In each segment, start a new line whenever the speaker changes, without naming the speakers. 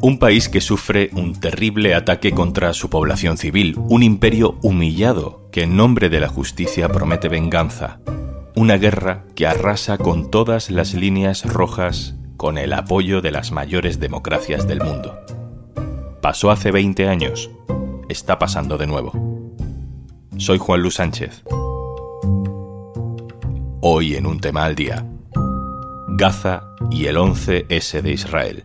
Un país que sufre un terrible ataque contra su población civil, un imperio humillado que en nombre de la justicia promete venganza, una guerra que arrasa con todas las líneas rojas con el apoyo de las mayores democracias del mundo. Pasó hace 20 años, está pasando de nuevo. Soy Juan Luis Sánchez. Hoy en un tema al día. Gaza y el 11S de Israel.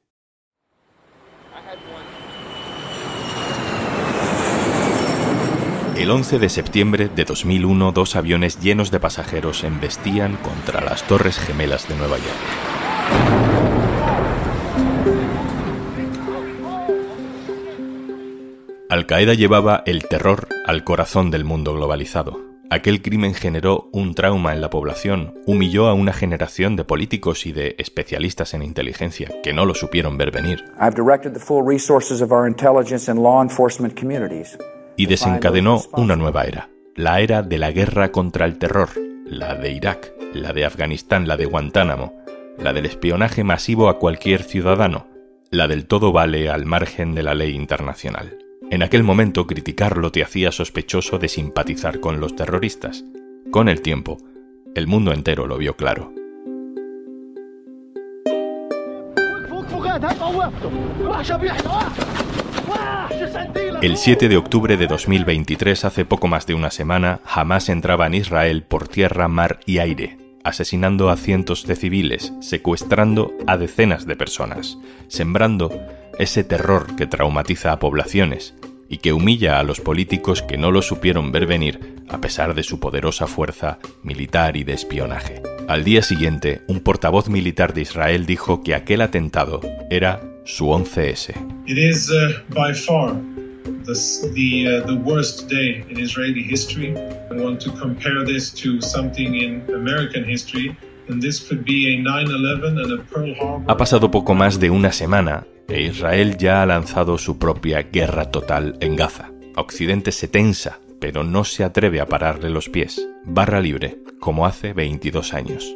El 11 de septiembre de 2001, dos aviones llenos de pasajeros embestían contra las Torres Gemelas de Nueva York. Al Qaeda llevaba el terror al corazón del mundo globalizado. Aquel crimen generó un trauma en la población, humilló a una generación de políticos y de especialistas en inteligencia que no lo supieron ver venir.
I've directed the full resources of our intelligence and law enforcement communities
y desencadenó una nueva era, la era de la guerra contra el terror, la de Irak, la de Afganistán, la de Guantánamo, la del espionaje masivo a cualquier ciudadano, la del todo vale al margen de la ley internacional. En aquel momento criticarlo te hacía sospechoso de simpatizar con los terroristas. Con el tiempo, el mundo entero lo vio claro. El 7 de octubre de 2023, hace poco más de una semana, Hamas entraba en Israel por tierra, mar y aire, asesinando a cientos de civiles, secuestrando a decenas de personas, sembrando ese terror que traumatiza a poblaciones y que humilla a los políticos que no lo supieron ver venir a pesar de su poderosa fuerza militar y de espionaje. Al día siguiente, un portavoz militar de Israel dijo que aquel atentado era su 11S.
It is uh, by far the, the, uh, the worst day in Israeli history. I want to compare this to something in American history. And this could be a 9/11 and a Pearl Harbor.
Ha pasado poco más de una semana e Israel ya ha lanzado su propia guerra total en Gaza. Occidente se tensa, pero no se atreve a pararle los pies. Barra libre, como hace 22 años.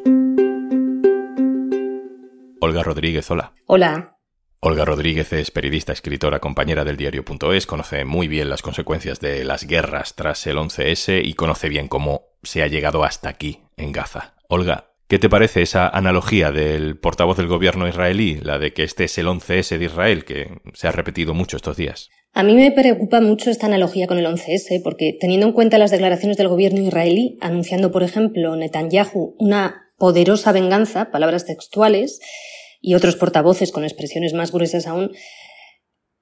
Olga Rodríguez, hola.
Hola.
Olga Rodríguez es periodista, escritora, compañera del diario.es, conoce muy bien las consecuencias de las guerras tras el 11S y conoce bien cómo se ha llegado hasta aquí, en Gaza. Olga, ¿qué te parece esa analogía del portavoz del gobierno israelí, la de que este es el 11S de Israel, que se ha repetido mucho estos días?
A mí me preocupa mucho esta analogía con el 11S, porque teniendo en cuenta las declaraciones del gobierno israelí, anunciando, por ejemplo, Netanyahu una poderosa venganza, palabras textuales, y otros portavoces con expresiones más gruesas aún,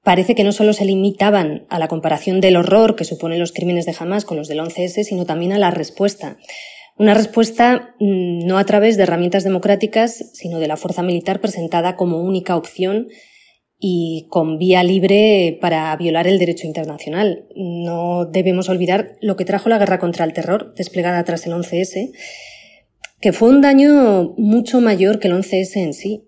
parece que no solo se limitaban a la comparación del horror que suponen los crímenes de Hamas con los del 11S, sino también a la respuesta. Una respuesta mm, no a través de herramientas democráticas, sino de la fuerza militar presentada como única opción y con vía libre para violar el derecho internacional. No debemos olvidar lo que trajo la guerra contra el terror desplegada tras el 11S, que fue un daño mucho mayor que el 11S en sí.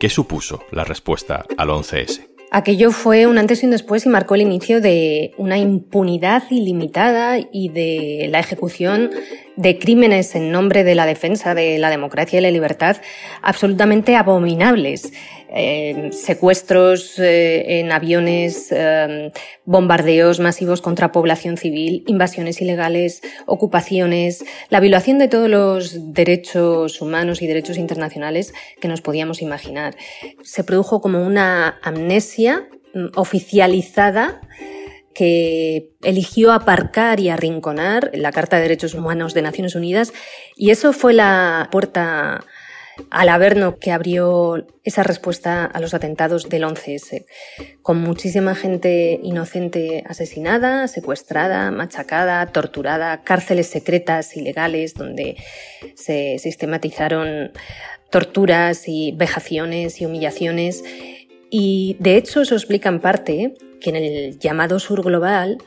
¿Qué supuso la respuesta al 11S?
Aquello fue un antes y un después y marcó el inicio de una impunidad ilimitada y de la ejecución de crímenes en nombre de la defensa de la democracia y la libertad absolutamente abominables. Eh, secuestros eh, en aviones, eh, bombardeos masivos contra población civil, invasiones ilegales, ocupaciones, la violación de todos los derechos humanos y derechos internacionales que nos podíamos imaginar. Se produjo como una amnesia mm, oficializada que eligió aparcar y arrinconar la Carta de Derechos Humanos de Naciones Unidas y eso fue la puerta al Averno que abrió esa respuesta a los atentados del 11S, con muchísima gente inocente asesinada, secuestrada, machacada, torturada, cárceles secretas ilegales donde se sistematizaron torturas y vejaciones y humillaciones. Y de hecho eso explica en parte que en el llamado sur global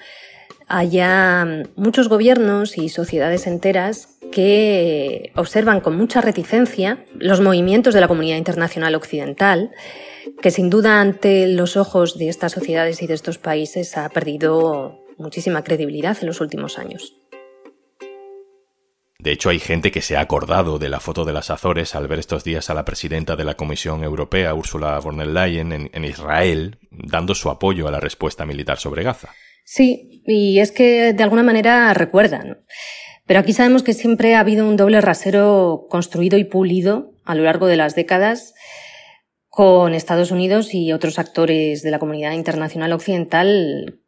haya muchos gobiernos y sociedades enteras que observan con mucha reticencia los movimientos de la comunidad internacional occidental, que sin duda ante los ojos de estas sociedades y de estos países ha perdido muchísima credibilidad en los últimos años.
De hecho, hay gente que se ha acordado de la foto de las Azores al ver estos días a la presidenta de la Comisión Europea, Ursula von der Leyen, en, Israel, dando su apoyo a la respuesta militar sobre Gaza.
Sí, y es que de alguna manera recuerdan. Pero aquí sabemos que siempre ha habido un doble rasero construido y pulido a lo largo de las décadas con Estados Unidos y otros actores de la comunidad internacional occidental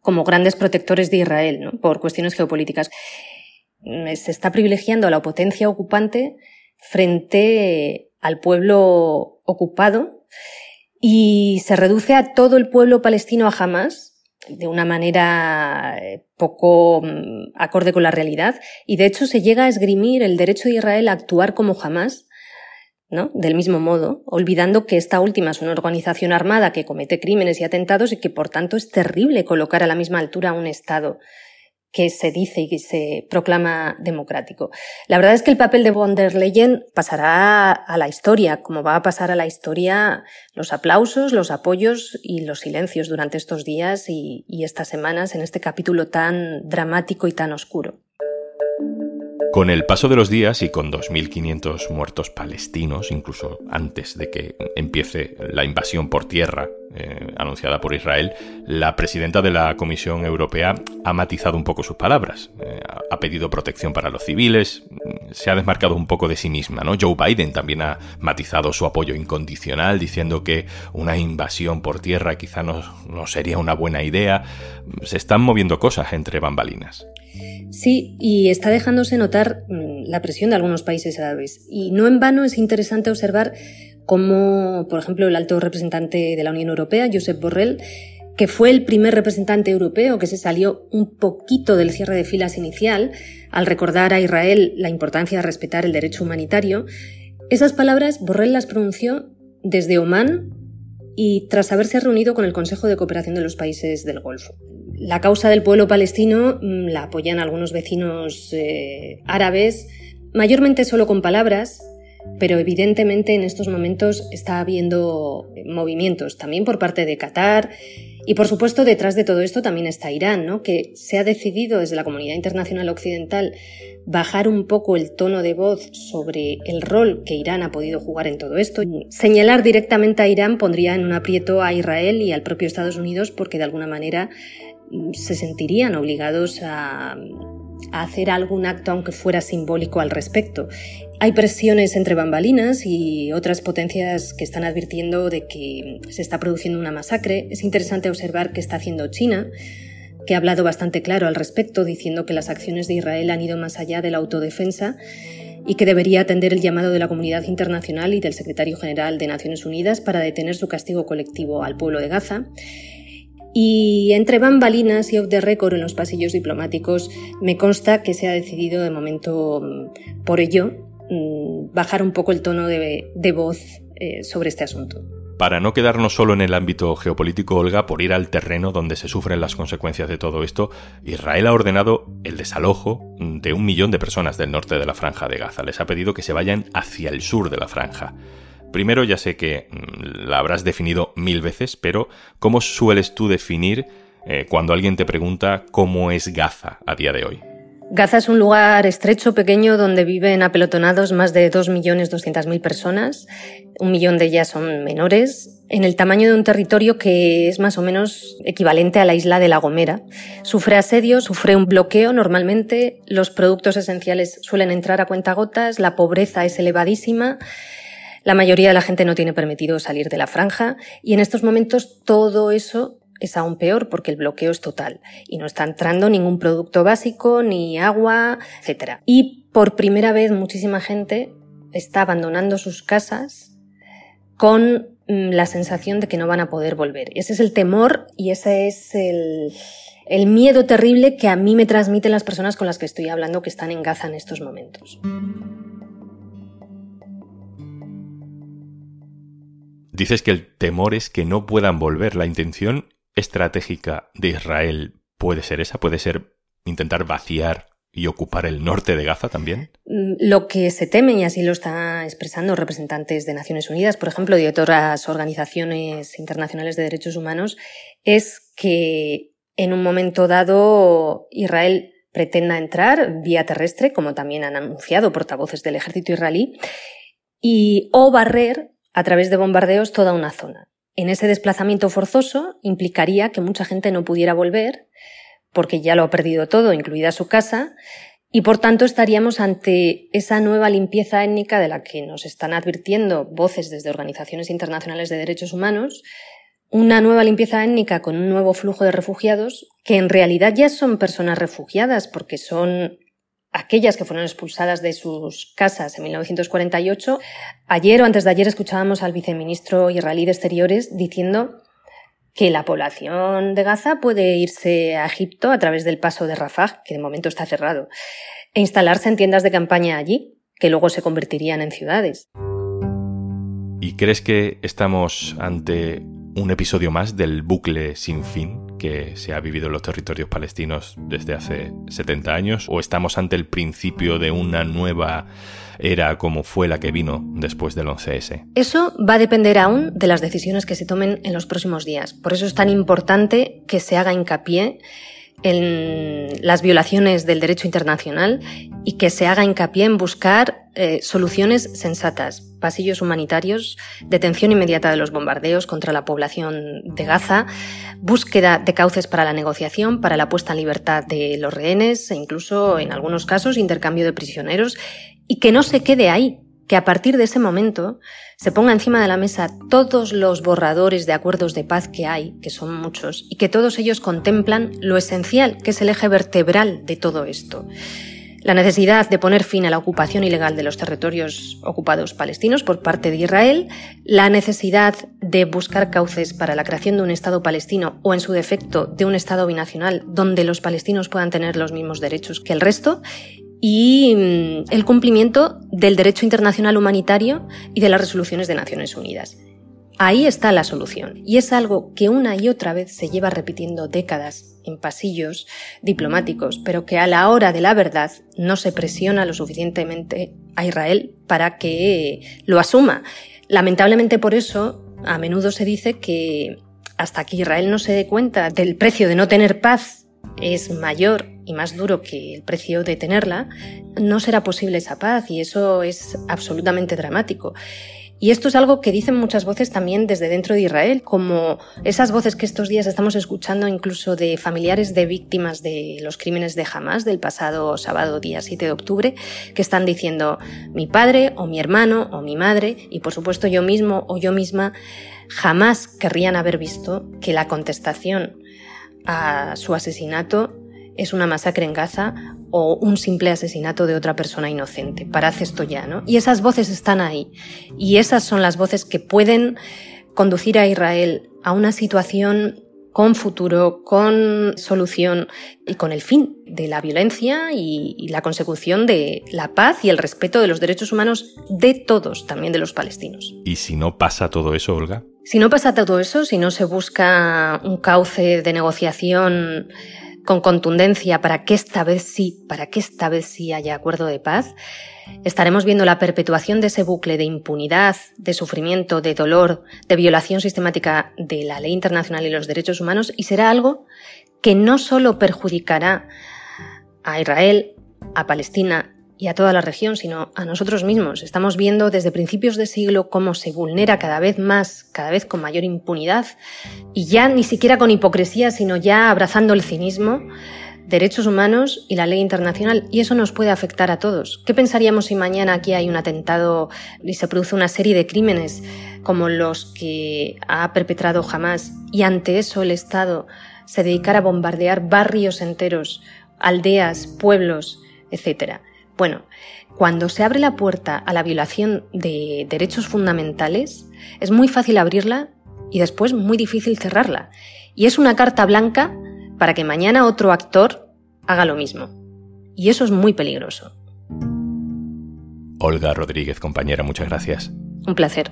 como grandes protectores de Israel, por cuestiones geopolíticas. Mm, se está privilegiando a la potencia ocupante frente al pueblo ocupado y se reduce a todo el pueblo palestino a jamás de una manera eh, poco mm, acorde con la realidad y de hecho se llega a esgrimir el derecho de Israel a actuar como jamás ¿no? Del mismo modo, olvidando que esta última es una organización armada que comete crímenes y atentados y que por tanto es terrible colocar a la misma altura a un Estado que se dice y que se proclama democrático. La verdad es que el papel de von der Leyen pasará a la historia, como va a pasar a la historia los aplausos, los apoyos y los silencios durante estos días y, y estas semanas en este capítulo tan dramático y tan oscuro.
Con el paso de los días y con 2.500 muertos palestinos, incluso antes de que empiece la invasión por tierra eh, anunciada por Israel, la presidenta de la Comisión Europea ha matizado un poco sus palabras. Eh, ha pedido protección para los civiles, se ha desmarcado un poco de sí misma. Joe Biden también ha matizado su apoyo incondicional, diciendo que una invasión por tierra quizá no, no sería una buena idea. Se están moviendo cosas entre bambalinas.
Sí, y está dejándose notar mm, la presión de algunos países árabes. Y no en vano es interesante observar cómo, por ejemplo, el alto representante de la Unión Europea, Josep Borrell, que fue el primer representante europeo que se salió un poquito del cierre de filas inicial al recordar a Israel la importancia de respetar el derecho humanitario, esas palabras Borrell las pronunció desde Omán y tras haberse reunido con el Consejo de Cooperación de los Países del Golfo. La causa del pueblo palestino mm, la apoyan algunos vecinos eh, árabes, mayormente solo con palabras, pero evidentemente en estos momentos está habiendo movimientos también por parte de Qatar y por supuesto detrás de todo esto también está Irán, ¿no? que se ha decidido desde la comunidad internacional occidental bajar un poco el tono de voz sobre el rol que Irán ha podido jugar en todo esto. Señalar directamente a Irán pondría en un aprieto a Israel y al propio Estados Unidos porque de alguna manera se sentirían obligados a, hacer algún acto aunque fuera simbólico al respecto. Hay presiones entre bambalinas y otras potencias que están advirtiendo de que se está produciendo una masacre. Es interesante observar qué está haciendo China, que ha hablado bastante claro al respecto, diciendo que las acciones de Israel han ido más allá de la autodefensa y que debería atender el llamado de la comunidad internacional y del secretario general de Naciones Unidas para detener su castigo colectivo al pueblo de Gaza. Y entre bambalinas y off the record en los pasillos diplomáticos, me consta que se ha decidido de momento mm, por ello mm, bajar un poco el tono de, voz eh, sobre este asunto.
Para no quedarnos solo en el ámbito geopolítico, Olga, por ir al terreno donde se sufren las consecuencias de todo esto, Israel ha ordenado el desalojo de un millón de personas del norte de la franja de Gaza. Les ha pedido que se vayan hacia el sur de la franja. Primero, ya sé que mm, la habrás definido mil veces, pero ¿cómo sueles tú definir eh, cuando alguien te pregunta cómo es Gaza a día de hoy?
Gaza es un lugar estrecho, pequeño, donde viven apelotonados más de 2.200.000 personas. Un millón de ellas son menores, en el tamaño de un territorio que es más o menos equivalente a la isla de La Gomera. Sufre asedio, sufre un bloqueo normalmente, los productos esenciales suelen entrar a cuentagotas, la pobreza es elevadísima la mayoría de la gente no tiene permitido salir de la franja y en estos momentos todo eso es aún peor porque el bloqueo es total y no está entrando ningún producto básico, ni agua, etc. Y por primera vez muchísima gente está abandonando sus casas con mm, la sensación de que no van a poder volver. Ese es el temor y ese es el, el miedo terrible que a mí me transmiten las personas con las que estoy hablando que están en Gaza en estos momentos.
Dices que el temor es que no puedan volver. La intención estratégica de Israel puede ser esa, puede ser intentar vaciar y ocupar el norte de Gaza también?
Mm, lo que se temen, y así lo están expresando representantes de Naciones Unidas, por ejemplo, y otras organizaciones internacionales de derechos humanos, es que en un momento dado Israel pretenda entrar vía terrestre, como también han anunciado portavoces del ejército israelí, y o barrer a través de bombardeos toda una zona. En ese desplazamiento forzoso implicaría que mucha gente no pudiera volver, porque ya lo ha perdido todo, incluida su casa, y por tanto estaríamos ante esa nueva limpieza étnica de la que nos están advirtiendo voces desde organizaciones internacionales de derechos humanos, una nueva limpieza étnica con un nuevo flujo de refugiados, que en realidad ya son personas refugiadas, porque son aquellas que fueron expulsadas de sus casas en 1948. Ayer o antes de ayer escuchábamos al viceministro israelí de Exteriores diciendo que la población de Gaza puede irse a Egipto a través del paso de Rafah, que de momento está cerrado, e instalarse en tiendas de campaña allí, que luego se convertirían en ciudades.
¿Y crees que estamos ante un episodio más del bucle sin fin que se ha vivido en los territorios palestinos desde hace 70 años? ¿O estamos ante el principio de una nueva era como fue la que vino después del 11S?
Eso va a depender aún de las decisiones que se tomen en los próximos días. Por eso es tan importante que se haga hincapié en las violaciones del derecho internacional y que se haga hincapié en buscar eh, soluciones sensatas, pasillos humanitarios, detención inmediata de los bombardeos contra la población de Gaza, búsqueda de cauces para la negociación, para la puesta en libertad de los rehenes e incluso, en algunos casos, intercambio de prisioneros y que no se quede ahí, que a partir de ese momento se ponga encima de la mesa todos los borradores de acuerdos de paz que hay, que son muchos, y que todos ellos contemplan lo esencial, que es el eje vertebral de todo esto. La necesidad de poner fin a la ocupación ilegal de los territorios ocupados palestinos por parte de Israel, la necesidad de buscar cauces para la creación de un Estado palestino o, en su defecto, de un Estado binacional donde los palestinos puedan tener los mismos derechos que el resto, y mm, el cumplimiento del derecho internacional humanitario y de las resoluciones de Naciones Unidas. Ahí está la solución, y es algo que una y otra vez se lleva repitiendo décadas en pasillos diplomáticos, pero que a la hora de la verdad no se presiona lo suficientemente a Israel para que lo asuma. Lamentablemente por eso, a menudo se dice que hasta que Israel no se dé cuenta del precio de no tener paz es mayor y más duro que el precio de tenerla, no será posible esa paz y eso es absolutamente dramático. Y esto es algo que dicen muchas voces también desde dentro de Israel, como esas voces que estos días estamos escuchando incluso de familiares de víctimas de los crímenes de Hamas del pasado sábado día 7 de octubre, que están diciendo mi padre o mi hermano o mi madre y por supuesto yo mismo o yo misma jamás querrían haber visto que la contestación a su asesinato es una masacre en Gaza o un simple asesinato de otra persona inocente. Parad esto ya, ¿no? Y esas voces están ahí. Y esas son las voces que pueden conducir a Israel a una situación con futuro, con solución y con el fin de la violencia y, y, la consecución de la paz y el respeto de los derechos humanos de todos, también de los palestinos.
¿Y si no pasa todo eso, Olga?
Si no pasa todo eso, si no se busca un cauce de negociación con contundencia para que esta vez sí, para que esta vez sí haya acuerdo de paz, estaremos viendo la perpetuación de ese bucle de impunidad, de sufrimiento, de dolor, de violación sistemática de la ley internacional y los derechos humanos y será algo que no solo perjudicará a Israel, a Palestina y a toda la región, sino a nosotros mismos. Estamos viendo desde principios de siglo cómo se vulnera cada vez más, cada vez con mayor impunidad, y ya ni siquiera con hipocresía, sino ya abrazando el cinismo, derechos humanos y la ley internacional, y eso nos puede afectar a todos. ¿Qué pensaríamos si mañana aquí hay un atentado y se produce una serie de crímenes como los que ha perpetrado Hamas, y ante eso el Estado se dedicara a bombardear barrios enteros, aldeas, pueblos, etcétera? Bueno, cuando se abre la puerta a la violación de derechos fundamentales, es muy fácil abrirla y después muy difícil cerrarla. Y es una carta blanca para que mañana otro actor haga lo mismo. Y eso es muy peligroso.
Olga Rodríguez, compañera, muchas gracias.
Un placer.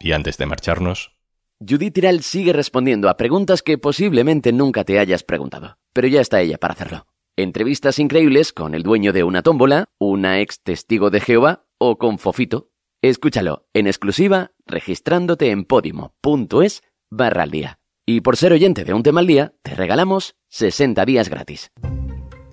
Y antes de marcharnos...
Judith Tiral sigue respondiendo a preguntas que posiblemente nunca te hayas preguntado, pero ya está ella para hacerlo. Entrevistas increíbles con el dueño de una tómbola, una ex testigo de Jehová o con Fofito. Escúchalo en exclusiva registrándote en podimo.es barra al día. Y por ser oyente de un tema al día, te regalamos 60 días gratis.